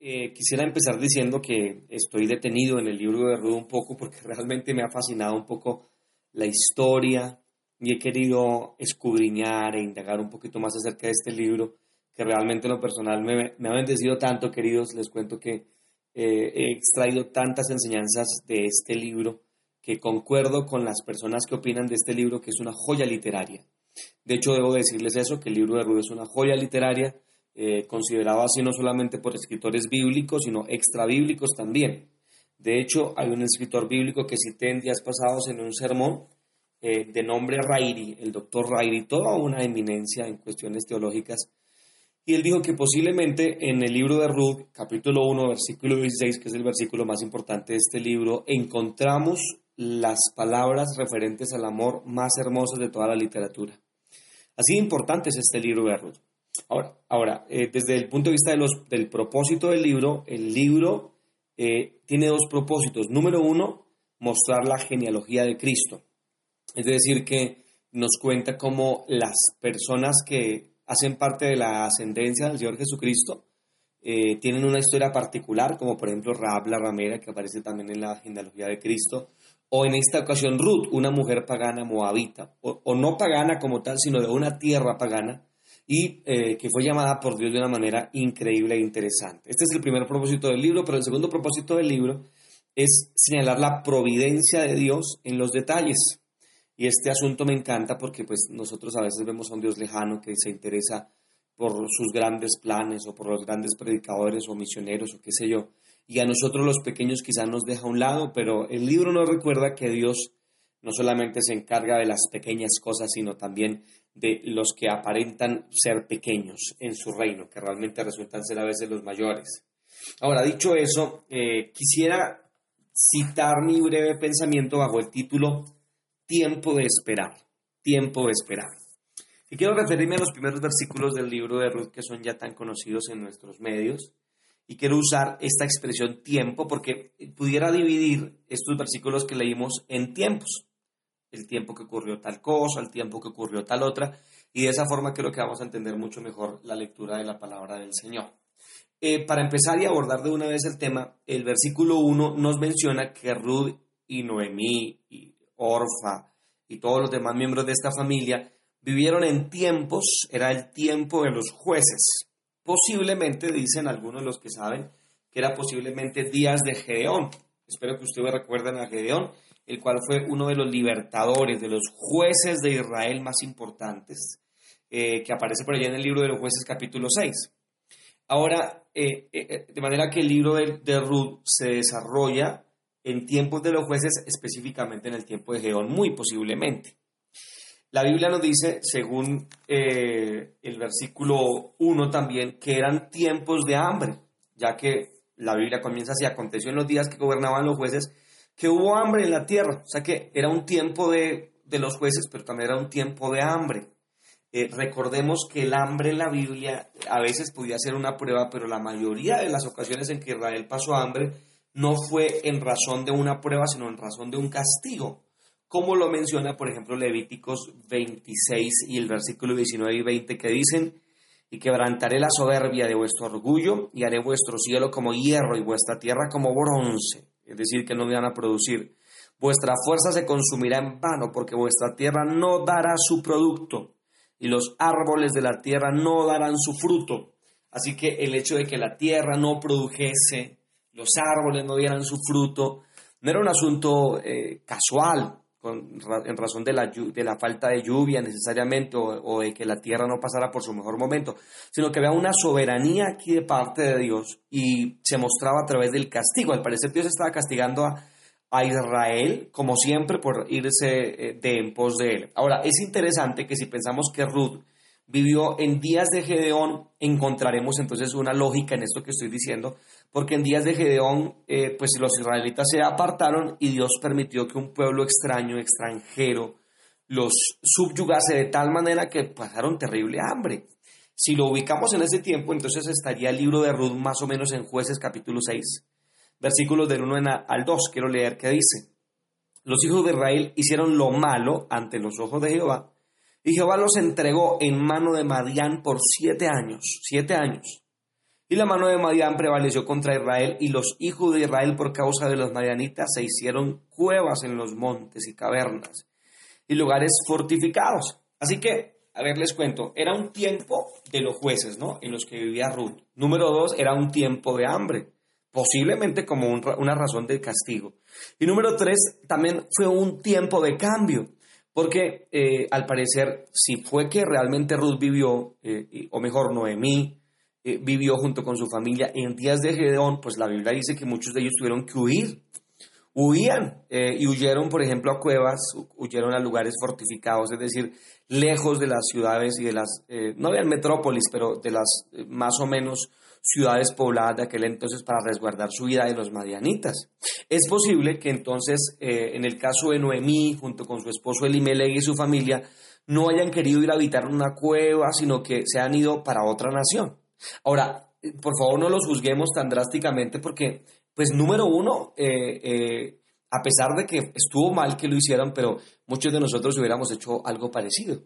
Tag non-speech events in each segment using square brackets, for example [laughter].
eh, quisiera empezar diciendo que estoy detenido en el libro de Ruth un poco porque [laughs] realmente me ha fascinado un poco la historia y he querido escudriñar e indagar un poquito más acerca de este libro que realmente en lo personal me, me ha bendecido tanto, queridos. Les cuento que eh, he extraído tantas enseñanzas de este libro que concuerdo con las personas que opinan de este libro que es una joya literaria. De hecho, debo decirles eso, que el libro de Ruth es una joya literaria, eh, considerado así no solamente por escritores bíblicos, sino extrabíblicos también. De hecho, hay un escritor bíblico que cité en días pasados en un sermón eh, de nombre Rairi, el doctor Rairi, toda una eminencia en cuestiones teológicas, y él dijo que posiblemente en el libro de Ruth, capítulo 1, versículo 16, que es el versículo más importante de este libro, encontramos las palabras referentes al amor más hermosas de toda la literatura. Así de importante es este libro de Ruth. Ahora, ahora eh, desde el punto de vista de los, del propósito del libro, el libro eh, tiene dos propósitos. Número uno, mostrar la genealogía de Cristo. Es decir, que nos cuenta cómo las personas que hacen parte de la ascendencia del Señor Jesucristo eh, tienen una historia particular, como por ejemplo Raab la ramera, que aparece también en la genealogía de Cristo, o en esta ocasión Ruth, una mujer pagana moabita, o, no pagana como tal, sino de una tierra pagana, y eh, que fue llamada por Dios de una manera increíble e interesante. Este es el primer propósito del libro, pero el segundo propósito del libro es señalar la providencia de Dios en los detalles. Y este asunto me encanta porque pues nosotros a veces vemos a un Dios lejano que se interesa por sus grandes planes o por los grandes predicadores o misioneros o qué sé yo y a nosotros los pequeños quizás nos deja a un lado, pero el libro nos recuerda que Dios no solamente se encarga de las pequeñas cosas, sino también de los que aparentan ser pequeños en su reino, que realmente resultan ser a veces los mayores. Ahora, dicho eso, eh, quisiera citar mi breve pensamiento bajo el título Tiempo de esperar, tiempo de esperar. Y quiero referirme a los primeros versículos del libro de Ruth que son ya tan conocidos en nuestros medios y quiero usar esta expresión tiempo porque pudiera dividir estos versículos que leímos en tiempos. El tiempo que ocurrió tal cosa, el tiempo que ocurrió tal otra, y de esa forma creo que vamos a entender mucho mejor la lectura de la palabra del Señor. Eh, para empezar y abordar de una vez el tema, el versículo 1 nos menciona que Ruth y Noemí y Orfa y todos los demás miembros de esta familia vivieron en tiempos, era el tiempo de los jueces. Posiblemente, dicen algunos de los que saben, que era posiblemente días de Gedeón. Espero que ustedes recuerden a Gedeón, el cual fue uno de los libertadores, de los jueces de Israel más importantes, eh, que aparece por allá en el libro de los jueces capítulo 6. Ahora, eh, eh, de manera que el libro de, de, Ruth se desarrolla en tiempos de los jueces, específicamente en el tiempo de Gedeón, muy posiblemente. La Biblia nos dice, según el versículo 1 también, que eran tiempos de hambre, ya que la Biblia comienza así, aconteció en los días que gobernaban los jueces, que hubo hambre en la tierra, o sea que era un tiempo de, los jueces, pero también era un tiempo de hambre. Eh, recordemos que el hambre en la Biblia a veces podía ser una prueba, pero la mayoría de las ocasiones en que Israel pasó hambre no fue en razón de una prueba, sino en razón de un castigo. Como lo menciona, por ejemplo, Levíticos 26 y el versículo 19 y 20 que dicen, y quebrantaré la soberbia de vuestro orgullo y haré vuestro cielo como hierro y vuestra tierra como bronce, es decir, que no van a producir. Vuestra fuerza se consumirá en vano porque vuestra tierra no dará su producto y los árboles de la tierra no darán su fruto. Así que el hecho de que la tierra no produjese, los árboles no dieran su fruto, no era un asunto eh, casual, en razón de la, de la falta de lluvia necesariamente o, de que la tierra no pasara por su mejor momento, sino que había una soberanía aquí de parte de Dios y se mostraba a través del castigo. Al parecer Dios estaba castigando a, a Israel, como siempre, por irse eh, de en pos de él. Ahora, es interesante que si pensamos que Ruth vivió en días de Gedeón, encontraremos entonces una lógica en esto que estoy diciendo, porque en días de Gedeón, eh, pues los israelitas se apartaron y Dios permitió que un pueblo extraño, extranjero, los subyugase de tal manera que pasaron terrible hambre. Si lo ubicamos en ese tiempo, entonces estaría el libro de Ruth más o menos en jueces capítulo 6, versículos del 1 al 2. Quiero leer qué dice. Los hijos de Israel hicieron lo malo ante los ojos de Jehová, y Jehová los entregó en mano de Madián por siete años, siete años. Y la mano de Madián prevaleció contra Israel, y los hijos de Israel por causa de los madianitas se hicieron cuevas en los montes y cavernas y lugares fortificados. Así que, a ver, les cuento, era un tiempo de los jueces, ¿no? En los que vivía Ruth. Número dos, era un tiempo de hambre, posiblemente como una razón de castigo. Y número tres, también fue un tiempo de cambio. Porque eh, al parecer, si fue que realmente Ruth vivió, eh, o mejor Noemí, eh, vivió junto con su familia en días de Gedeón, pues la Biblia dice que muchos de ellos tuvieron que huir. Huían eh, y huyeron, por ejemplo, a cuevas, huyeron a lugares fortificados, es decir, lejos de las ciudades y de las, eh, no de metrópolis, pero de las más o menos ciudades pobladas de aquel entonces para resguardar su vida de los madianitas. Es posible que entonces, en el caso de Noemí, junto con su esposo Elimelech y su familia, no hayan querido ir a habitar una cueva, sino que se han ido para otra nación. Ahora, por favor no los juzguemos tan drásticamente porque, pues número uno, eh, eh, a pesar de que estuvo mal que lo hicieran, pero muchos de nosotros hubiéramos hecho algo parecido.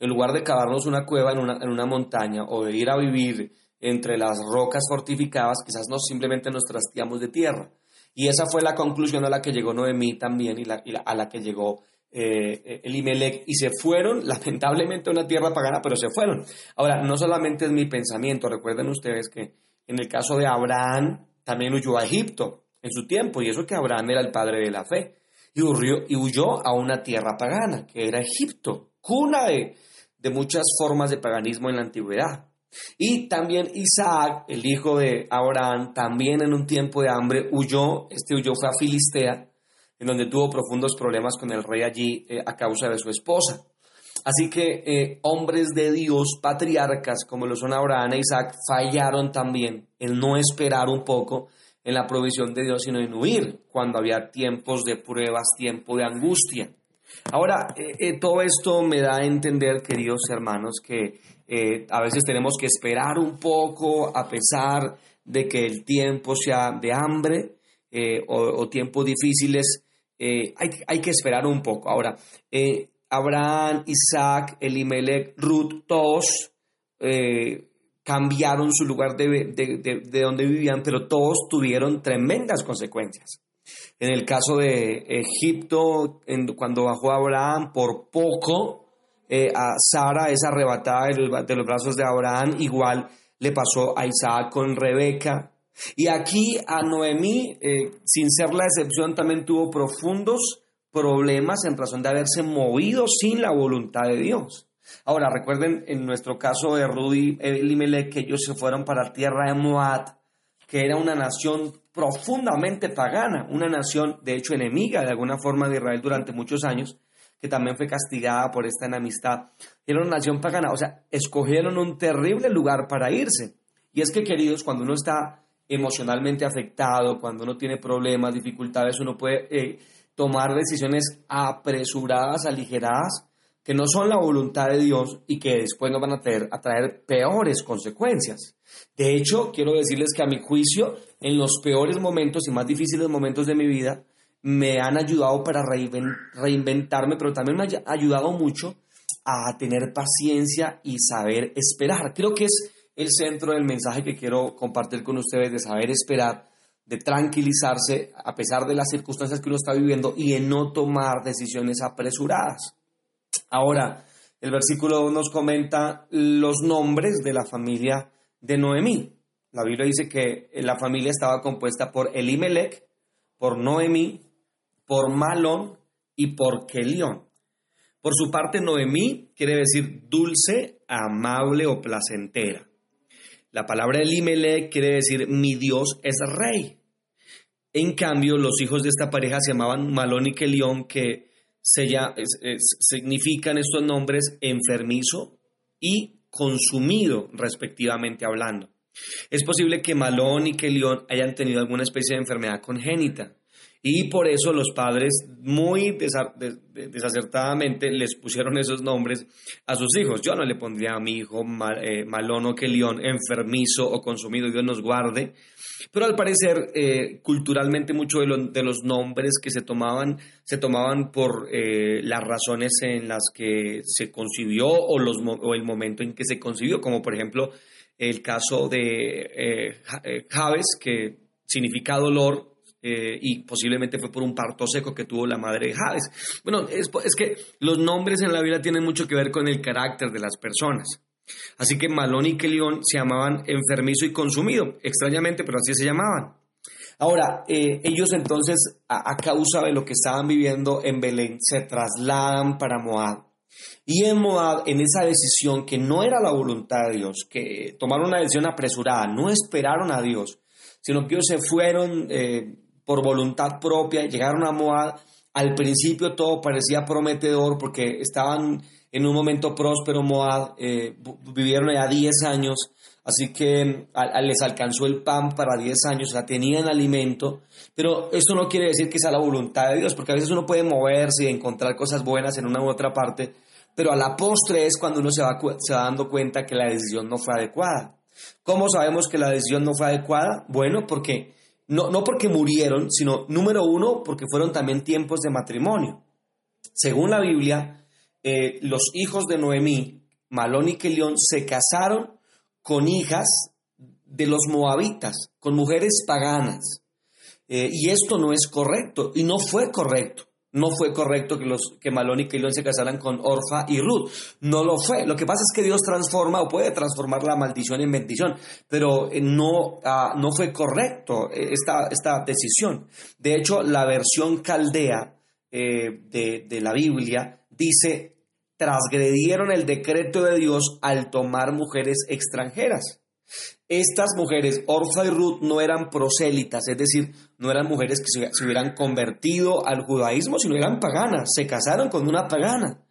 En lugar de cavarnos una cueva en una, en una montaña o de ir a vivir entre las rocas fortificadas, quizás no simplemente nos trasteamos de tierra. Y esa fue la conclusión a la que llegó Noemí también y, la, y a la que llegó eh, Elimelech y se fueron, [laughs] lamentablemente, a una tierra pagana, pero se fueron. Ahora, no solamente es mi pensamiento, recuerden ustedes que en el caso de Abraham también huyó a Egipto en su tiempo, y eso que Abraham era el padre de la fe, y huyó, y huyó a una tierra pagana, que era Egipto, cuna de, de muchas formas de paganismo en la antigüedad. Y también Isaac, el hijo de Abraham, también en un tiempo de hambre huyó, este huyó fue a Filistea, en donde tuvo profundos problemas con el rey allí eh, a causa de su esposa. Así que eh, hombres de Dios, patriarcas como lo son Abraham e Isaac, fallaron también en no esperar un poco en la provisión de Dios, sino en huir cuando había tiempos de pruebas, tiempo de angustia. Ahora, eh, todo esto me da a entender, queridos hermanos, que a veces tenemos que esperar un poco a pesar de que el tiempo sea de hambre o, o tiempos difíciles eh, hay, que esperar un poco. Ahora, eh, Abraham, Isaac, Elimelech, Ruth, todos eh, cambiaron su lugar de, donde vivían, pero todos tuvieron tremendas consecuencias. En el caso de Egipto, cuando bajó Abraham, por poco a Sara es arrebatada de los brazos de Abraham, igual le pasó a Isaac con Rebeca, y aquí a Noemí, eh, sin ser la excepción, también tuvo profundos problemas en razón de haberse movido sin la voluntad de Dios. Ahora, recuerden en nuestro caso de Rudy Elimelech que ellos se fueron para la tierra de Moab, que era una nación profundamente pagana, una nación de hecho enemiga de alguna forma de Israel durante muchos años, que también fue castigada por esta enemistad. Era una nación pagana, o sea, escogieron un terrible lugar para irse. Y es que, queridos, cuando uno está emocionalmente afectado, cuando uno tiene problemas, dificultades, uno puede eh, tomar decisiones apresuradas, aligeradas, que no son la voluntad de Dios y que después nos van a traer, peores consecuencias. De hecho, quiero decirles que a mi juicio, en los peores momentos y más difíciles momentos de mi vida, me han ayudado para reinventarme, pero también me ha ayudado mucho a tener paciencia y saber esperar. Creo que es el centro del mensaje que quiero compartir con ustedes de saber esperar, de tranquilizarse a pesar de las circunstancias que uno está viviendo y de no tomar decisiones apresuradas. Ahora, el versículo nos comenta los nombres de la familia de Noemí. La Biblia dice que la familia estaba compuesta por Elimelech, por Noemí, por Malón y por Kelión. Por su parte, Noemí quiere decir dulce, amable o placentera. La palabra Elimelech quiere decir mi Dios es rey. En cambio, los hijos de esta pareja se llamaban Malón y Kelión, que significan estos nombres enfermizo y consumido, respectivamente hablando. Es posible que Malón y Kelión hayan tenido alguna especie de enfermedad congénita. Y por eso los padres muy desacertadamente les pusieron esos nombres a sus hijos. Yo no le pondría a mi hijo eh, malón o que león, enfermizo o consumido, Dios nos guarde. Pero al parecer, eh, culturalmente, muchos de, los nombres que se tomaban, se tomaban por eh, las razones en las que se concibió o el momento en que se concibió, como por ejemplo el caso de Javes, que significa dolor, eh, y posiblemente fue por un parto seco que tuvo la madre de Jades. Bueno, es, es, que los nombres en la Biblia tienen mucho que ver con el carácter de las personas. Así que Malón y Kelión se llamaban enfermizo y consumido, extrañamente, pero así se llamaban. Ahora, eh, ellos entonces, a, causa de lo que estaban viviendo en Belén, se trasladan para Moab. Y en Moab, en esa decisión que no era la voluntad de Dios, que tomaron una decisión apresurada, no esperaron a Dios, sino que ellos se fueron eh, por voluntad propia, llegaron a Moab. Al principio todo parecía prometedor porque estaban en un momento próspero Moab, eh, vivieron ya 10 años, así que les alcanzó el pan para 10 años, o sea, tenían alimento, pero esto no quiere decir que sea la voluntad de Dios, porque a veces uno puede moverse y encontrar cosas buenas en una u otra parte, pero a la postre es cuando uno se va, se va dando cuenta que la decisión no fue adecuada. ¿Cómo sabemos que la decisión no fue adecuada? Bueno, porque no, no porque murieron, sino número uno, porque fueron también tiempos de matrimonio. Según la Biblia, eh, los hijos de Noemí, Malón y Kelión, se casaron con hijas de los moabitas, con mujeres paganas. Eh, y esto no es correcto, y no fue correcto. No fue correcto que, los, que Malón y Keilón se casaran con Orfa y Ruth. No lo fue. Lo que pasa es que Dios transforma o puede transformar la maldición en bendición, pero eh, no, ah, no fue correcto esta, esta decisión. De hecho, la versión caldea de, de la Biblia dice, transgredieron el decreto de Dios al tomar mujeres extranjeras. Estas mujeres, Orfa y Ruth, no eran prosélitas, es decir, no eran mujeres que se, hubieran convertido al judaísmo, sino eran paganas, se casaron con una pagana.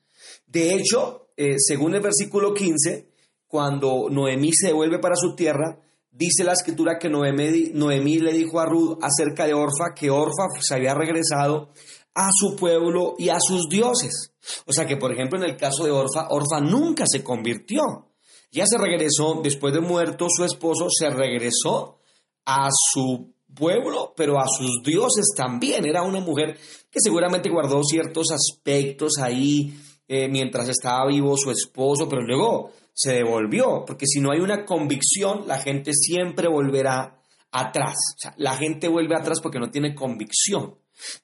De hecho, eh, según el versículo 15, cuando Noemí se devuelve para su tierra, dice la escritura que Noemí, Noemí le dijo a Ruth acerca de Orfa que Orfa se había regresado a su pueblo y a sus dioses. O sea que, por ejemplo, en el caso de Orfa, Orfa nunca se convirtió. Ya se regresó, después de muerto su esposo, se regresó a su pueblo, pero a sus dioses también. Era una mujer que seguramente guardó ciertos aspectos ahí eh, mientras estaba vivo su esposo, pero luego se devolvió, porque si no hay una convicción, la gente siempre volverá atrás. O sea, la gente vuelve atrás porque no tiene convicción.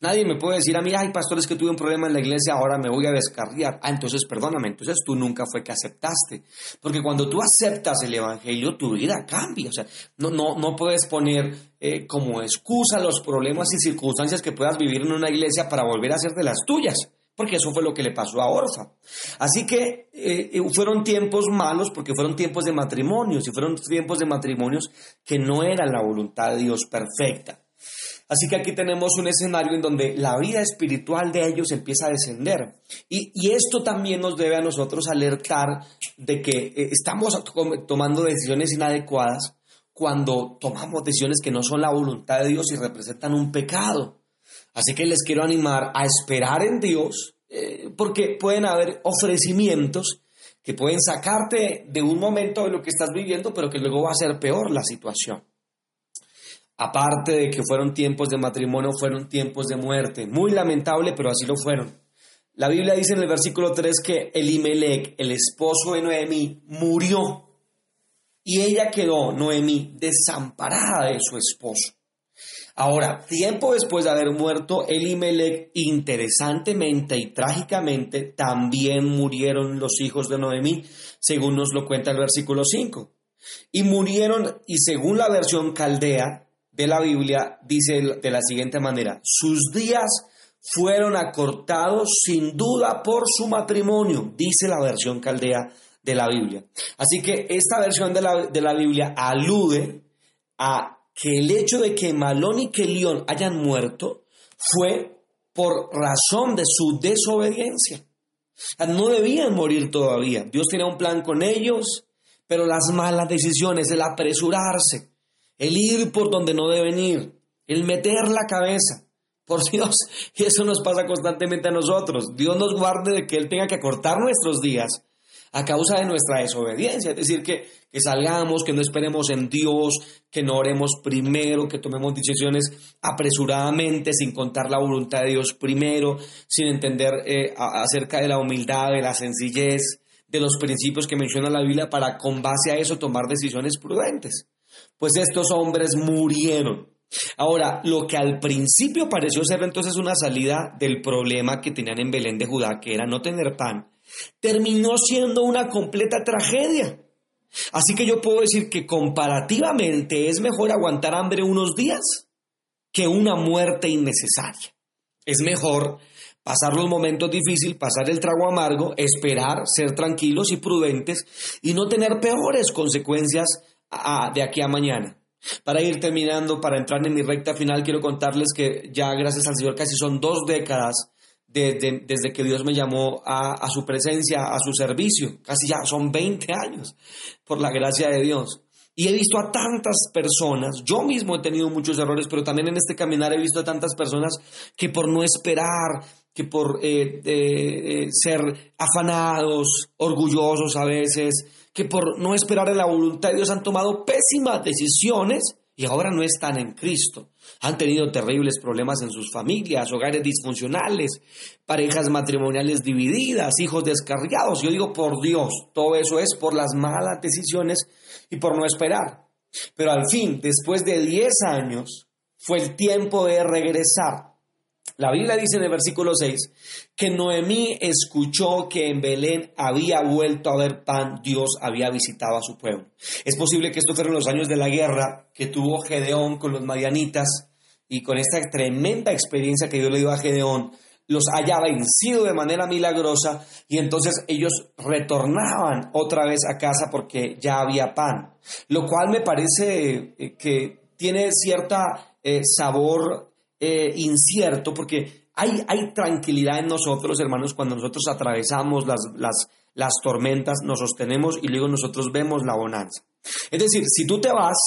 Nadie me puede decir a mí, ay, pastor, es que tuve un problema en la iglesia, ahora me voy a descarriar. Ah, entonces perdóname, entonces tú nunca fue que aceptaste. Porque cuando tú aceptas el Evangelio, tu vida cambia. O sea, no, no, no puedes poner eh, como excusa los problemas y circunstancias que puedas vivir en una iglesia para volver a ser de las tuyas. Porque eso fue lo que le pasó a Orfa. Así que eh, eh, fueron tiempos malos porque fueron tiempos de matrimonios y fueron tiempos de matrimonios que no era la voluntad de Dios perfecta. Así que aquí tenemos un escenario en donde la vida espiritual de ellos empieza a descender. Y, esto también nos debe a nosotros alertar de que eh, estamos tomando decisiones inadecuadas cuando tomamos decisiones que no son la voluntad de Dios y representan un pecado. Así que les quiero animar a esperar en Dios, eh, porque pueden haber ofrecimientos que pueden sacarte de un momento de lo que estás viviendo, pero que luego va a ser peor la situación. Aparte de que fueron tiempos de matrimonio, fueron tiempos de muerte. Muy lamentable, pero así lo fueron. La Biblia dice en el versículo 3 que Elimelech, el esposo de Noemí, murió. Y ella quedó, Noemí, desamparada de su esposo. Ahora, tiempo después de haber muerto Elimelech, interesantemente y trágicamente, también murieron los hijos de Noemí, según nos lo cuenta el versículo 5. Y murieron, y según la versión caldea, de la Biblia dice de la siguiente manera, sus días fueron acortados sin duda por su matrimonio, dice la versión caldea de la Biblia. Así que esta versión de la, de la Biblia alude a que el hecho de que Malón y Kelión hayan muerto fue por razón de su desobediencia. No debían morir todavía. Dios tenía un plan con ellos, pero las malas decisiones, el apresurarse, el ir por donde no deben ir, el meter la cabeza, Por [laughs] Dios, y eso nos pasa constantemente a nosotros. Dios nos guarde de que Él tenga que acortar nuestros días a causa de nuestra desobediencia. Es decir, que, salgamos, que no esperemos en Dios, que no oremos primero, que tomemos decisiones apresuradamente, sin contar la voluntad de Dios primero, sin entender eh, acerca de la humildad, de la sencillez, de los principios que menciona la Biblia, para con base a eso tomar decisiones prudentes. Pues estos hombres murieron. Ahora, lo que al principio pareció ser entonces una salida del problema que tenían en Belén de Judá, que era no tener pan, terminó siendo una completa tragedia. Así que yo puedo decir que comparativamente es mejor aguantar hambre unos días que una muerte innecesaria. Es mejor pasar los momentos difíciles, pasar el trago amargo, esperar, ser tranquilos y prudentes y no tener peores consecuencias de aquí a mañana. Para ir terminando, para entrar en mi recta final, quiero contarles que ya gracias al Señor casi son dos décadas desde, que Dios me llamó a, su presencia, a su servicio. Casi ya son 20 años, por la gracia de Dios. Y he visto a tantas personas, yo mismo he tenido muchos errores, pero también en este caminar he visto a tantas personas que por no esperar, que por eh, eh, ser afanados, orgullosos a veces, que por no esperar en la voluntad de Dios han tomado pésimas decisiones y ahora no están en Cristo. Han tenido terribles problemas en sus familias, hogares disfuncionales, parejas matrimoniales divididas, hijos descarriados. Yo digo, por Dios, todo eso es por las malas decisiones y por no esperar. Pero al fin, después de 10 años, fue el tiempo de regresar. La Biblia dice en el versículo 6 que Noemí escuchó que en Belén había vuelto a ver pan, Dios había visitado a su pueblo. Es posible que estos fueron los años de la guerra que tuvo Gedeón con los madianitas y con esta tremenda experiencia que Dios le dio a Gedeón, los haya vencido de manera milagrosa y entonces ellos retornaban otra vez a casa porque ya había pan, lo cual me parece eh, que tiene cierta eh, sabor eh, incierto, porque hay, hay tranquilidad en nosotros, hermanos, cuando nosotros atravesamos las, las, las tormentas, nos sostenemos y luego nosotros vemos la bonanza. Es decir, si tú te vas,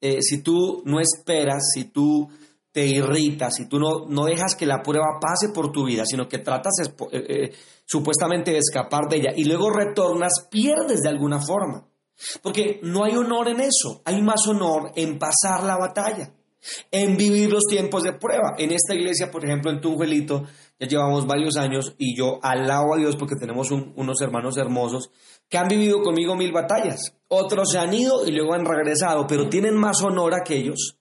eh, si tú no esperas, si tú te irritas, si tú no, no dejas que la prueba pase por tu vida, sino que tratas eh, supuestamente de escapar de ella y luego retornas, pierdes de alguna forma. Porque no hay honor en eso, hay más honor en pasar la batalla en vivir los tiempos de prueba. En esta iglesia, por ejemplo, en Tunjuelito, ya llevamos varios años y yo alabo a Dios porque tenemos unos hermanos hermosos que han vivido conmigo mil batallas. Otros se han ido y luego han regresado, pero tienen más honor aquellos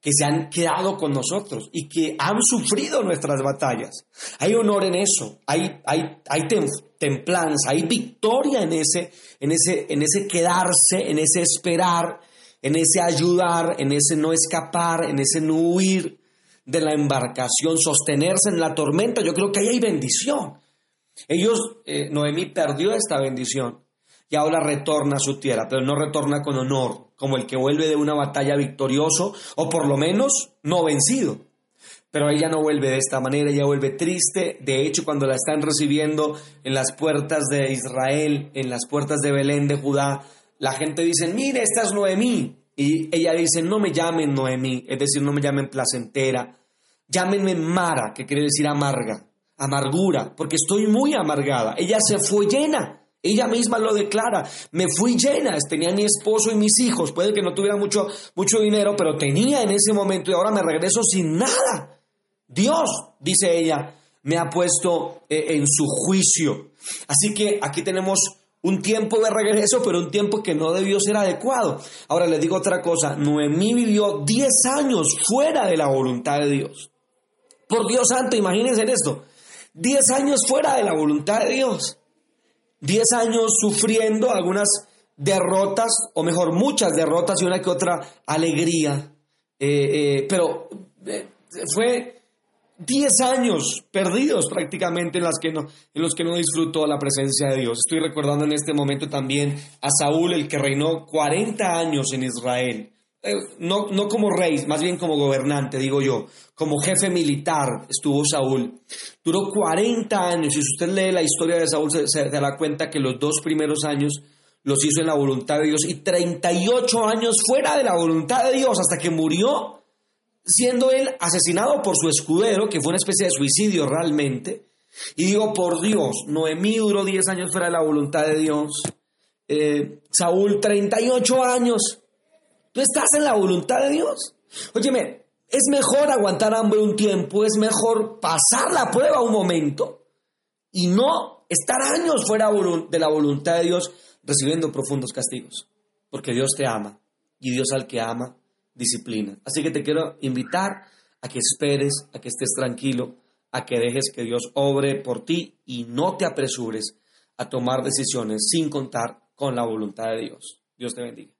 que se han quedado con nosotros y que han sufrido nuestras batallas. Hay honor en eso, hay, hay, templanza, hay victoria en ese, en, ese, en ese quedarse, en ese esperar, en ese ayudar, en ese no escapar, en ese no huir de la embarcación, sostenerse en la tormenta, yo creo que ahí hay bendición. Ellos, eh, perdió esta bendición y ahora retorna a su tierra, pero no retorna con honor, como el que vuelve de una batalla victorioso o por lo menos no vencido. Pero ella no vuelve de esta manera, ella vuelve triste. De hecho, cuando la están recibiendo en las puertas de Israel, en las puertas de Belén de Judá, la gente dice, mire, esta es Noemí. Y ella dice, no me llamen Noemí, es decir, no me llamen placentera, llámenme Mara, que quiere decir amarga, amargura, porque estoy muy amargada. Ella se fue llena, ella misma lo declara, me fui llena, tenía mi esposo y mis hijos, puede que no tuviera mucho, mucho dinero, pero tenía en ese momento y ahora me regreso sin nada. Dios, dice ella, me ha puesto eh, en su juicio. Así que aquí tenemos un tiempo de regreso, pero un tiempo que no debió ser adecuado. Ahora les digo otra cosa, Noemí vivió 10 años fuera de la voluntad de Dios. Por Dios santo, imagínense en esto, 10 años fuera de la voluntad de Dios. 10 años sufriendo algunas derrotas, o mejor, muchas derrotas y una que otra alegría. Eh, eh, pero eh, fue 10 años perdidos prácticamente en, que no, en los que no disfrutó la presencia de Dios. Estoy recordando en este momento también a Saúl, el que reinó 40 años en Israel. Eh, no, no como rey, más bien como gobernante, digo yo, como jefe militar estuvo Saúl. Duró 40 años y si usted lee la historia de Saúl se, se dará cuenta que los dos primeros años los hizo en la voluntad de Dios y 38 años fuera de la voluntad de Dios hasta que murió siendo él asesinado por su escudero, que fue una especie de suicidio realmente. Y digo, por Dios, Noemí duró 10 años fuera de la voluntad de Dios. Eh, Saúl, 38 años. ¿Tú estás en la voluntad de Dios? Óyeme, es mejor aguantar hambre un tiempo, es mejor pasar la prueba un momento y no estar años fuera de la voluntad de Dios recibiendo profundos castigos. Porque Dios te ama y Dios al que ama disciplina. Así que te quiero invitar a que esperes, a que estés tranquilo, a que dejes que Dios obre por ti y no te apresures a tomar decisiones sin contar con la voluntad de Dios. Dios te bendiga.